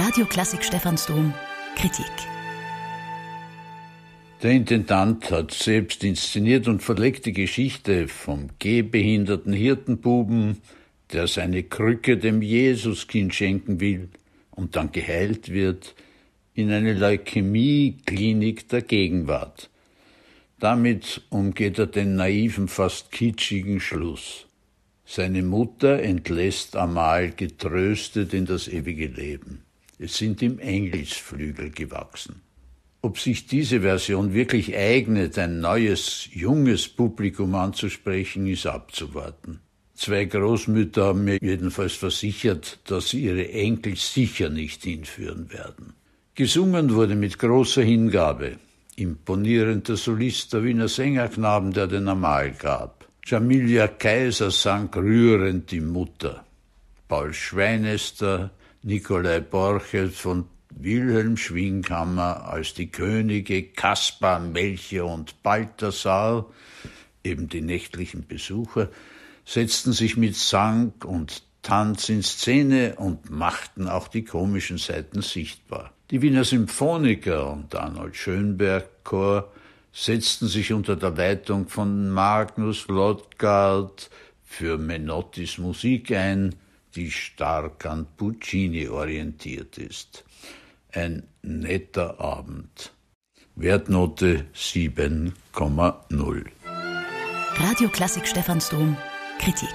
Radio Klassik Stephansdom Kritik Der Intendant hat selbst inszeniert und verlegt die Geschichte vom gehbehinderten Hirtenbuben, der seine Krücke dem Jesuskind schenken will und dann geheilt wird, in eine Leukämie-Klinik der Gegenwart. Damit umgeht er den naiven, fast kitschigen Schluss. Seine Mutter entlässt Amal getröstet in das ewige Leben. Sind ihm Engelsflügel gewachsen. Ob sich diese Version wirklich eignet, ein neues, junges Publikum anzusprechen, ist abzuwarten. Zwei Großmütter haben mir jedenfalls versichert, dass sie ihre Enkel sicher nicht hinführen werden. Gesungen wurde mit großer Hingabe. Imponierender Solist der Wiener Sängerknaben, der den Amal gab. Jamilia Kaiser sang rührend die Mutter. Paul Schweinester, Nikolai Borchert von Wilhelm Schwinghammer als die Könige Kaspar, Melchior und Balthasar, eben die nächtlichen Besucher, setzten sich mit Sang und Tanz in Szene und machten auch die komischen Seiten sichtbar. Die Wiener Symphoniker und Arnold Schönberg Chor setzten sich unter der Leitung von Magnus Lodgard für Menottis Musik ein, die stark an Puccini orientiert ist. Ein netter Abend. Wertnote 7,0. Radio Klassik Stephansdom Kritik